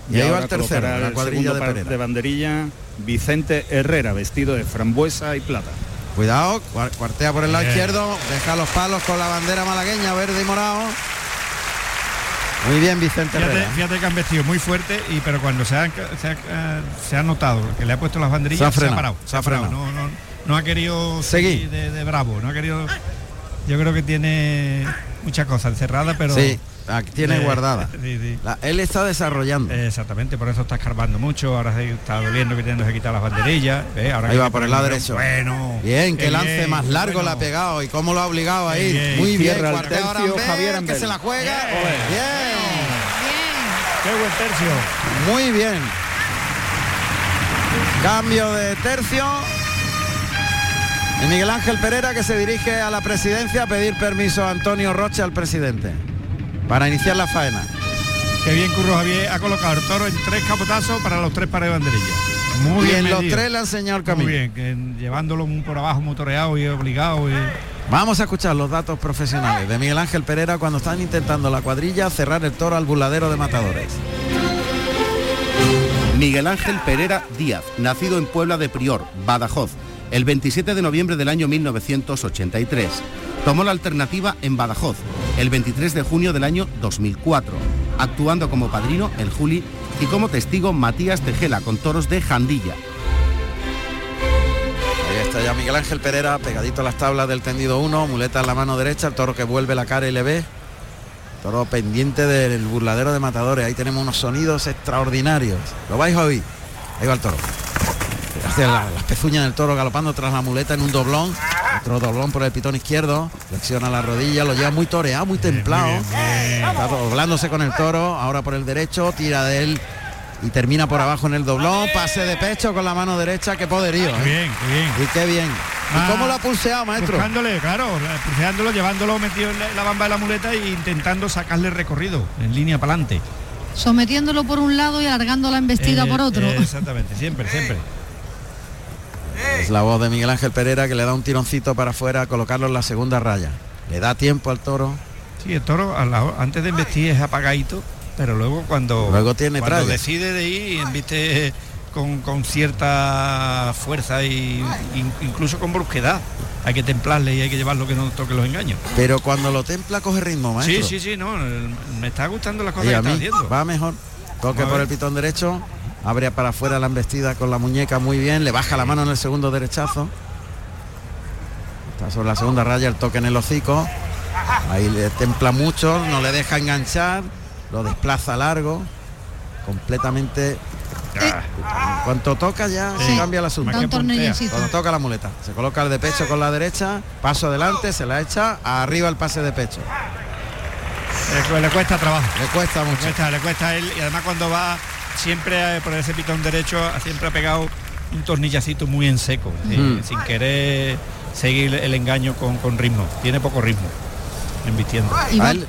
Y, ahí va el tercero, la cuadrilla de, de banderilla, Vicente Herrera, vestido de frambuesa y plata. Cuidado, cuartea por el lado izquierdo, deja los palos con la bandera malagueña, verde y morado. Muy bien, Vicente fíjate, fíjate, que han vestido muy fuerte, y pero cuando se ha, se ha, notado que le ha puesto las banderillas, se ha, parado. Se ha frenado. No, ha querido seguir de, bravo, no ha querido. Yo creo que tiene muchas cosas encerradas, pero. Sí Aquí tiene guardada. <laughs> él está desarrollando. Exactamente, por eso está escarbando mucho. Ahora se está doliendo que tiene que quitar las banderillas. Ahora ahí va por el lado derecho. Bueno. Bien, que lance más largo le ha pegado y cómo lo ha obligado a ir. Muy bien, tercio, Javier que se la juega. Bien. Qué buen tercio. Muy bien. Cambio de tercio. Y Miguel Ángel Pereira que se dirige a la presidencia a pedir permiso a Antonio Rocha, al presidente para iniciar la faena. Qué bien Curro Javier ha colocado el toro en tres capotazos para los tres pares de banderillas. Muy bien, los tres le han enseñado el camino. Muy bien, que llevándolo por abajo motoreado y obligado. Vamos a escuchar los datos profesionales de Miguel Ángel Pereira cuando están intentando la cuadrilla cerrar el toro al buladero de matadores. Miguel Ángel Pereira Díaz, nacido en Puebla de Prior, Badajoz, el 27 de noviembre del año 1983 Tomó la alternativa en Badajoz el 23 de junio del año 2004, actuando como padrino el Juli y como testigo Matías Tejela con toros de Jandilla. Ahí está ya Miguel Ángel Pereira pegadito a las tablas del tendido 1, muleta en la mano derecha, el toro que vuelve la cara y le ve. Toro pendiente del burladero de matadores. Ahí tenemos unos sonidos extraordinarios. Lo vais a oír. Ahí va el toro las pezuñas del toro galopando tras la muleta en un doblón. Otro doblón por el pitón izquierdo. Flexiona la rodilla, lo lleva muy toreado, muy templado. Está doblándose con el toro. Ahora por el derecho, tira de él y termina por abajo en el doblón. Pase de pecho con la mano derecha. Qué poderío. Qué ¿eh? bien, qué bien. Y qué bien. ¿Y ah, cómo lo ha pulseado, maestro? Buscándole, claro, pulseándolo, llevándolo metido en la, bamba de la muleta e intentando sacarle recorrido en línea para adelante. Sometiéndolo por un lado y alargando la embestida eh, por otro. exactamente, siempre, siempre. <laughs> Es la voz de Miguel Ángel Pereira que le da un tironcito para afuera, a colocarlo en la segunda raya. Le da tiempo al toro. Sí, el toro antes de investir es apagadito, pero luego cuando, luego tiene cuando decide de ir, inviste con, cierta fuerza y incluso con brusquedad. Hay que templarle y hay que llevarlo que no toque los engaños. Pero cuando lo templa coge ritmo, maestro. Sí, sí, sí, no, me está gustando las cosas que está haciendo. Va mejor. Toque por el pitón derecho abre para afuera la embestida con la muñeca muy bien, le baja la mano en el segundo derechazo. Está sobre la segunda raya, el toque en el hocico. Ahí le templa mucho, no le deja enganchar, lo desplaza largo, completamente. En cuanto toca ya se cambia el asunto. Cuando toca la muleta. Se coloca el de pecho con la derecha, paso adelante, se la echa, arriba el pase de pecho. Le, cuesta trabajo. Le cuesta mucho. Le cuesta, le cuesta él y además cuando va siempre por ese pitón derecho siempre ha pegado un tornillacito muy en seco, mm. sin querer seguir el engaño con, ritmo. Tiene poco ritmo embistiendo.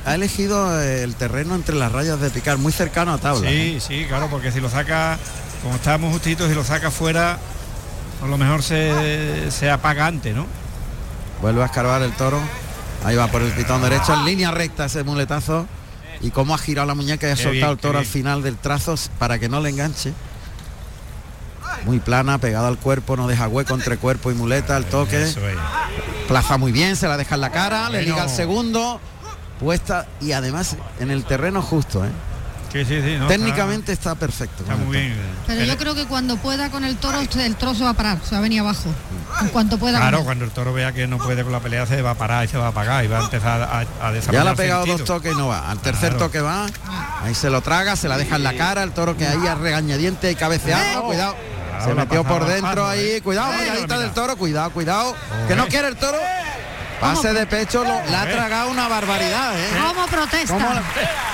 Ha, elegido el terreno entre las rayas de picar, muy cercano a tabla. Sí, sí, claro, porque si lo saca, como estábamos justitos, si lo saca fuera, a lo mejor se, se apaga antes, ¿no? Vuelve a escarbar el toro. Ahí va por el pitón derecho, en línea recta ese muletazo. Y cómo ha girado la muñeca y ha Qué soltado bien, el toro al final del trazo para que no le enganche. Muy plana, pegada al cuerpo, no deja hueco entre cuerpo y muleta, el toque. Es. Plaza muy bien, se la deja en la cara, le liga el segundo, puesta y además en el terreno justo, ¿eh? Sí, sí, sí. no, Técnicamente está, perfecto. Está, muy bien. Pero yo creo que cuando pueda con el toro, el toro se va a parar, se va a venir abajo. En cuanto pueda. Claro, cuando el toro vea que no puede con la pelea se va a parar y se va a apagar y va a empezar a, a Ya desarrollar le ha pegado sentido. dos toques y no va. Al tercer Claro. toque va. Ahí se lo traga, se la deja en la cara, el toro que ahí a regañadiente y cabeceando, cuidado. Claro, Se metió por dentro ahí, ¿eh? cuidado, del toro, cuidado, cuidado. Que no quiere el toro. Pase de pecho, lo- le ha tragado una barbaridad, ¿eh? ¿Cómo protesta? ¿Cómo, la-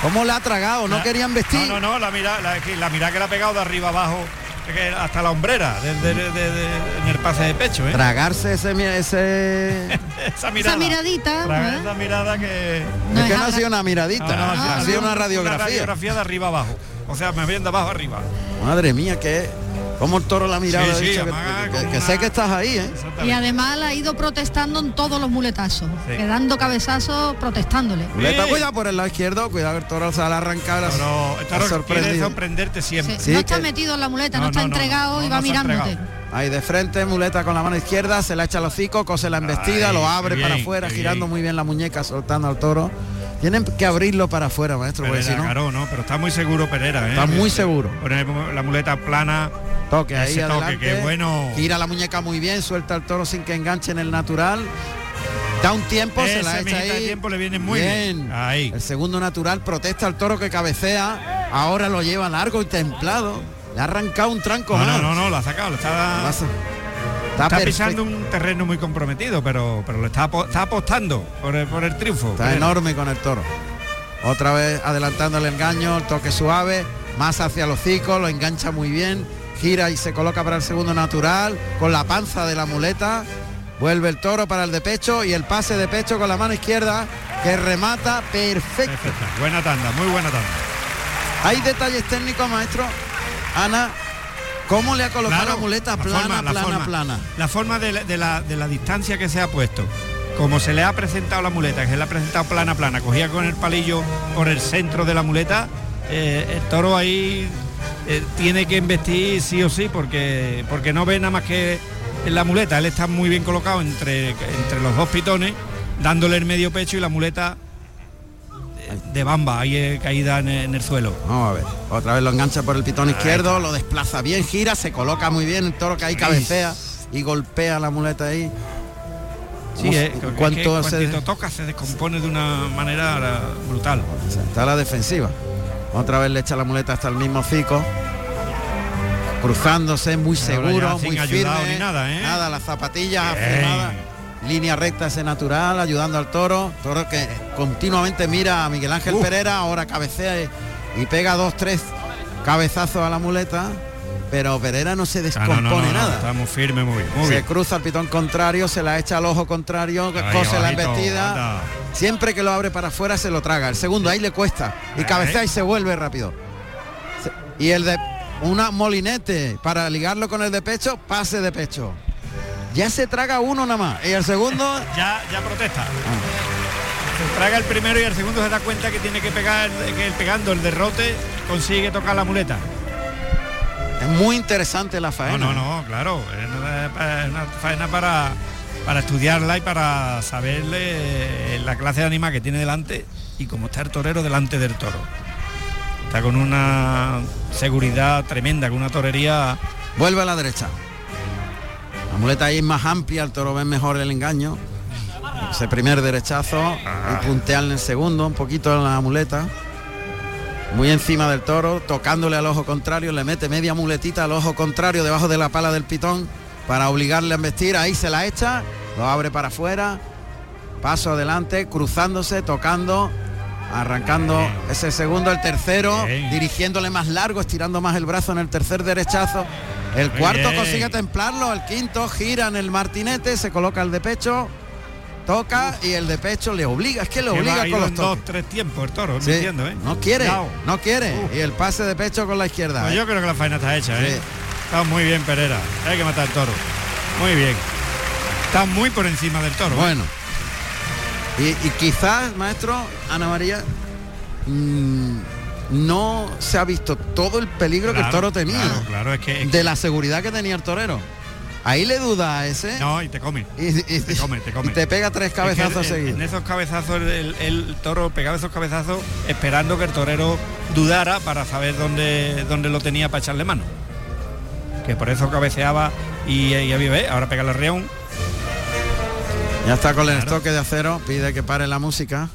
cómo le ha tragado? No querían vestir. No, no, no, la mirada, la, que- la mirada que le ha pegado de arriba abajo hasta la hombrera de- de- de- de- en el pase de pecho, ¿eh? Tragarse ese, <laughs> esa mirada. Esa miradita. Tragar ¿eh? esa mirada que No es que es no ha sido una miradita, No, no, ha sido no, una radiografía. radiografía de arriba abajo. O sea, me ven de abajo arriba. Madre mía, que como el toro la ha mirado, Sí, que- sé que estás ahí, ¿eh? Y además la ha ido protestando en todos los muletazos, Sí. que dando cabezazos protestándole. Muleta, cuidado por el lado izquierdo, cuidado el toro se la el ha toro quiere sorprendido. sorprenderte siempre. Sí, Sí, no está que- metido en la muleta, no, No, está no, no, entregado no, y no va mirándote. Ahí de frente, muleta con la mano izquierda, se la echa al hocico, cose la embestida, Ay, lo abre bien, para afuera, girando bien. muy bien la muñeca, soltando al toro. Tienen que abrirlo para afuera, maestro, porque Pereira, si no, pero está muy seguro Pereira, ¿eh? Está muy Que- seguro. Pone la muleta plana. toque ahí ese toque, qué bueno. Gira la muñeca muy bien, suelta al toro sin que enganche en el natural. Da un tiempo, se la echa ahí. tiempo le viene muy bien. Ahí. El segundo natural protesta al toro que cabecea. Ahora lo lleva largo y templado. Le ha arrancado un tranco No, más. no, no, no, lo ha sacado, lo está. Está, pisando un terreno muy comprometido, pero, pero lo está, apo- está apostando por el, por el triunfo. Está enorme con el toro. Otra vez adelantando el engaño, el toque suave, más hacia los hocico, lo engancha muy bien, gira y se coloca para el segundo natural, con la panza de la muleta. Vuelve el toro para el de pecho y el pase de pecho con la mano izquierda que remata perfecto. Perfecto. Buena tanda, muy buena tanda. Hay detalles técnicos, maestro. Ana, ¿cómo le ha colocado Claro, la muleta la plana, la plana, forma. plana? La forma de la, de la- de la distancia que se ha puesto. Como se le ha presentado la muleta, que se le ha presentado plana, plana, cogía con el palillo por el centro de la muleta, eh, el toro ahí eh, tiene que investir sí o sí, porque, porque no ve nada más que en la muleta. Él está muy bien colocado entre, entre los dos pitones, dándole el medio pecho y la muleta de bamba, ahí caída en, en el suelo. Vamos a ver. Otra vez lo engancha por el pitón izquierdo, lo desplaza bien, gira, se coloca muy bien el toro que ahí cabecea y golpea la muleta ahí. Sí, Uf, eh, ¿en que- que cuanto se- toca se descompone de una manera brutal. O sea, está a la defensiva. Otra vez le echa la muleta hasta el mismo hocico. Cruzándose muy seguro, ya muy firme. ni nada, ¿eh? Nada, las zapatillas. Línea recta ese natural, ayudando al toro. Toro que continuamente mira a Miguel Ángel. Pereira, ahora cabecea y, pega dos, tres cabezazos a la muleta. Pero Pereira no se Ah, descompone no, no, no, no, nada. Estamos firmes, muy bien. Muy se bien. cruza el pitón contrario, se la echa al ojo contrario, Ahí, cose la embestida. anda. Siempre que lo abre para afuera se lo traga. El segundo ahí le cuesta. Y Eh. cabecea y se vuelve rápido. Se- Y el de una molinete para ligarlo con el de pecho, pase de pecho. Ya se traga uno nada más. Y el segundo, <laughs> Ya, ya protesta. Se traga el primero y el segundo se da cuenta que tiene que pegar, que el pegando el derrote consigue tocar la muleta. es muy interesante la No, faena. no, no, claro. Es una, es una faena para, para estudiarla y para saberle la clase de animal que tiene delante y cómo está el torero delante del toro. Está con una seguridad tremenda, con una torería. Vuelve a la derecha. La muleta ahí es más amplia, el toro ve mejor el engaño. Ese primer derechazo y puntear en el segundo, un poquito en la muleta. Muy encima del toro, tocándole al ojo contrario, le mete media muletita al ojo contrario debajo de la pala del pitón para obligarle a embestir. Ahí se la echa, lo abre para afuera, paso adelante, cruzándose, tocando, arrancando ese segundo, el tercero, Bien. dirigiéndole más largo, estirando más el brazo en el tercer derechazo. El cuarto consigue templarlo, el quinto gira en el martinete, se coloca el de pecho, toca y el de pecho le obliga, es que le obliga con los dos, tres tiempos el toro, no Sí, entiendo, ¿eh? No quiere, no quiere. Y el pase de pecho con la izquierda. Pues ¿eh? yo creo que la faena está hecha, ¿eh? Está muy bien Pereira. Hay que matar el toro. Muy bien. está muy por encima del toro. ¿eh? Bueno. Y, y quizás, maestro Ana María, mm, no se ha visto todo el peligro que el toro tenía. Claro, claro, es que, es De la seguridad que tenía el torero. Ahí le duda a ese. No, y te come. Y, y- Te come, te come. y te pega tres Es que cabezazos seguidos. En esos cabezazos el, toro pegaba esos cabezazos esperando que el torero dudara para saber dónde, dónde lo tenía para echarle mano. Que por eso cabeceaba y, y ahí ve, ahora pega el reón. Ya está con el Claro. estoque de acero, pide que pare la música.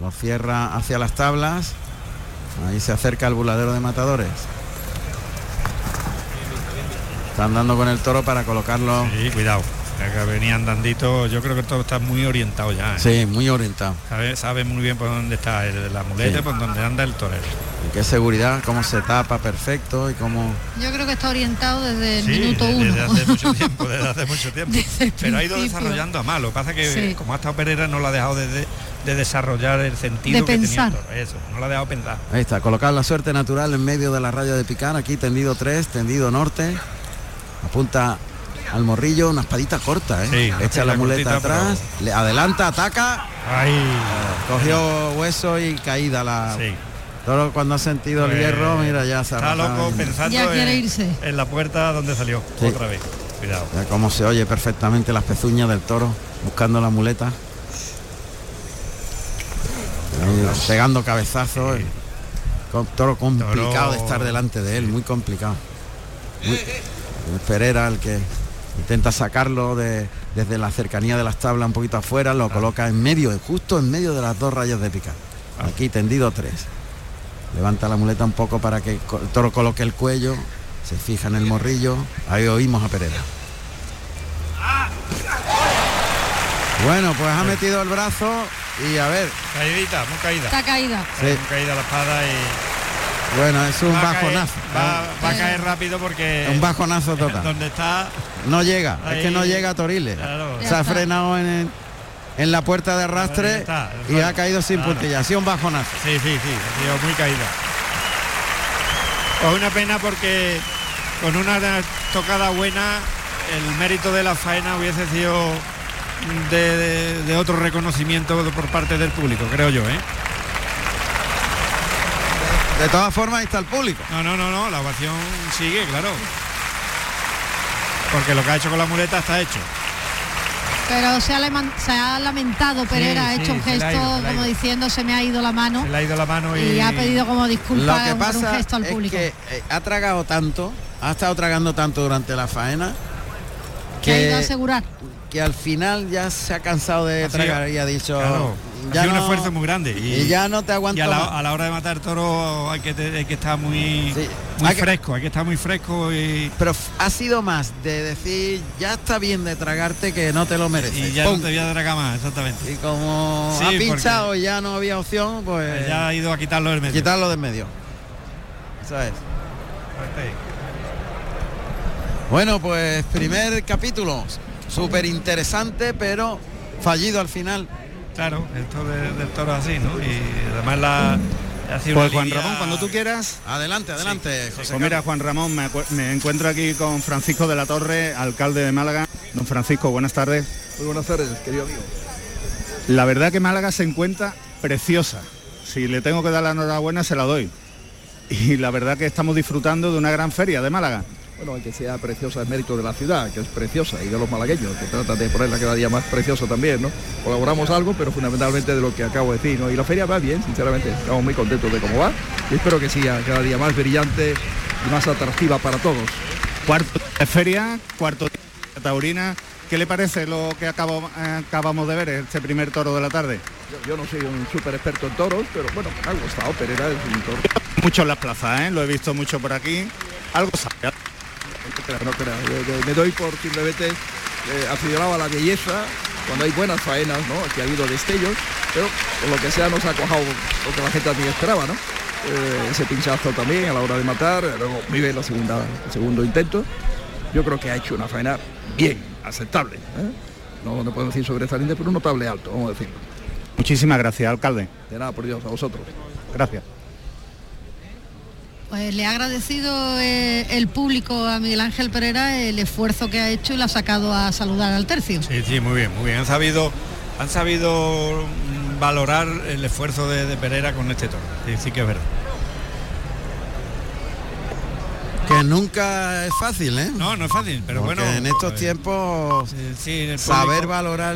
Lo cierra hacia las tablas. Ahí se acerca el buladero de matadores. Están dando con el toro para colocarlo. Sí, cuidado. que venía andandito, yo creo que el toro está muy orientado ya. ¿eh? Sí, muy orientado. Sabe, sabe muy bien por dónde está el, la muleta, Sí. por dónde anda el torero. Y qué seguridad, cómo se tapa perfecto y cómo. Yo creo que está orientado desde el Sí, minuto uno. desde hace <laughs> mucho tiempo, desde hace mucho tiempo. Desde Pero ha ido desarrollando a más. Lo que pasa es que Sí. como ha estado Pereira no lo ha dejado de, de- de desarrollar el sentido De que pensar. tenía el toro. Eso, no lo ha dejado pensar. Ahí está, colocar la suerte natural en medio de la raya de picar. Aquí tendido 3, tendido norte. Apunta al morrillo, una espadita corta, ¿eh? Sí, Echa la muleta cortita, atrás, le adelanta, ataca. Ahí. Cogió hueso y caída la. Sí. Toro cuando ha sentido el Pues, hierro, mira, ya se ha Está loco pensando Ya quiere en, irse. en la puerta donde salió. Sí. Otra vez. Cuidado. Ya cómo se oye perfectamente las pezuñas del toro buscando la muleta. Pegando cabezazos. Con, toro complicado Toro- de estar delante de él, muy complicado. Muy- es Pereira el que intenta sacarlo de- desde la cercanía de las tablas un poquito afuera, lo coloca en medio, justo en medio de las dos rayas de picar. Aquí tendido tres. Levanta la muleta un poco para que el toro coloque el cuello, se fija en el morrillo. Ahí oímos a Pereira. Bueno, pues ha metido el brazo y a ver, Caídita, muy caída. Está caída. Sí. Muy caída la espada y bueno, es un va caer- bajonazo. va, va a caer rápido porque Un bajonazo total. donde está No llega, es que no llega a Toriles. Claro. Se ha frenado en, el- en la puerta de arrastre está, y ha caído sin Claro. puntilla. Ha sido un bajonazo. Sí, sí, sí, ha sido muy caída. Pues una pena porque con una tocada buena el mérito de la faena hubiese sido de, de- de otro reconocimiento por parte del público, creo yo, ¿eh? De todas formas, ahí está el público. No, no, no, no, la ovación sigue, claro. Porque lo que ha hecho con la muleta está hecho. Pero se ha, se ha lamentado Pereira, ha sí, hecho un ha gesto ido, ha como ido. diciendo se me ha ido la mano Se le ha ido la mano y, y ha pedido como Lo disculpas que por un pasa gesto al es público. que eh, ha tragado tanto, ha estado tragando tanto durante la faena que ha ido a que, asegurar. que al final ya se ha cansado de Ha sido- tragar y ha dicho Claro, ha ya un esfuerzo muy grande. y, ya no te aguanto Y a la, más. a la hora de matar toro hay que, hay que estar muy, Sí. muy Hay que- fresco, hay que estar muy fresco y, Pero ha sido más de decir ya está bien de tragarte que no te lo mereces. y ya Pum. no te voy a dragar más, exactamente. Y como Sí, ha pinchado y ya no había opción, pues Ya ha ido a quitarlo del medio. quitarlo de en medio. Eso es. Bueno, pues primer capítulo, súper interesante, pero fallido al final. Claro, esto de- del toro así, ¿no? Y además la Pues Juan Ramón, cuando tú quieras. Adelante, adelante, José. Pues mira, Juan Ramón, me, me encuentro aquí con Francisco de la Torre, alcalde de Málaga. Don Francisco, buenas tardes. Muy buenas tardes, querido amigo. La verdad que Málaga se encuentra preciosa. Si le tengo que dar la enhorabuena, se la doy. Y la verdad que estamos disfrutando de una gran feria de Málaga. Bueno, que sea preciosa es mérito de la ciudad, que es preciosa, y de los malagueños, que tratan de ponerla cada día más preciosa también, ¿no? Colaboramos algo, pero fundamentalmente de lo que acabo de decir, ¿no? Y la feria va bien, sinceramente, estamos muy contentos de cómo va, y espero que siga cada día más brillante y más atractiva para todos. Cuarto de feria, cuarto de taurina. ¿Qué le parece lo que acabo- eh, acabamos de ver, este primer toro de la tarde? Yo, yo no soy un súper experto en toros, pero bueno, ha gustado, Pereira es un toro. Mucho en las plazas, ¿eh? lo he visto mucho por aquí. Algo sabe. No. Yo- yo me doy por simplemente eh, aficionado a la belleza, cuando hay buenas faenas, ¿no? Aquí ha habido destellos, pero por lo que sea nos ha cojado lo que la gente también esperaba, ¿no? Eh, ese pinchazo también a la hora de matar, luego vive la segunda, el segundo intento. Yo creo que ha hecho una faena bien, aceptable. ¿eh? No, no podemos decir sobresaliente, pero un notable alto, vamos a decirlo. Muchísimas gracias, alcalde. De nada, por Dios, a vosotros. Gracias. Pues le ha agradecido eh, el público a Miguel Ángel Pereira el esfuerzo que ha hecho y lo ha sacado a saludar al tercio. Sí, sí, muy bien, muy bien. Han sabido, han sabido valorar el esfuerzo de, de Pereira con este toro. Sí, sí que es verdad. Que nunca es fácil, ¿eh? No, no es fácil, pero Porque bueno. en estos tiempos sí, el saber valorar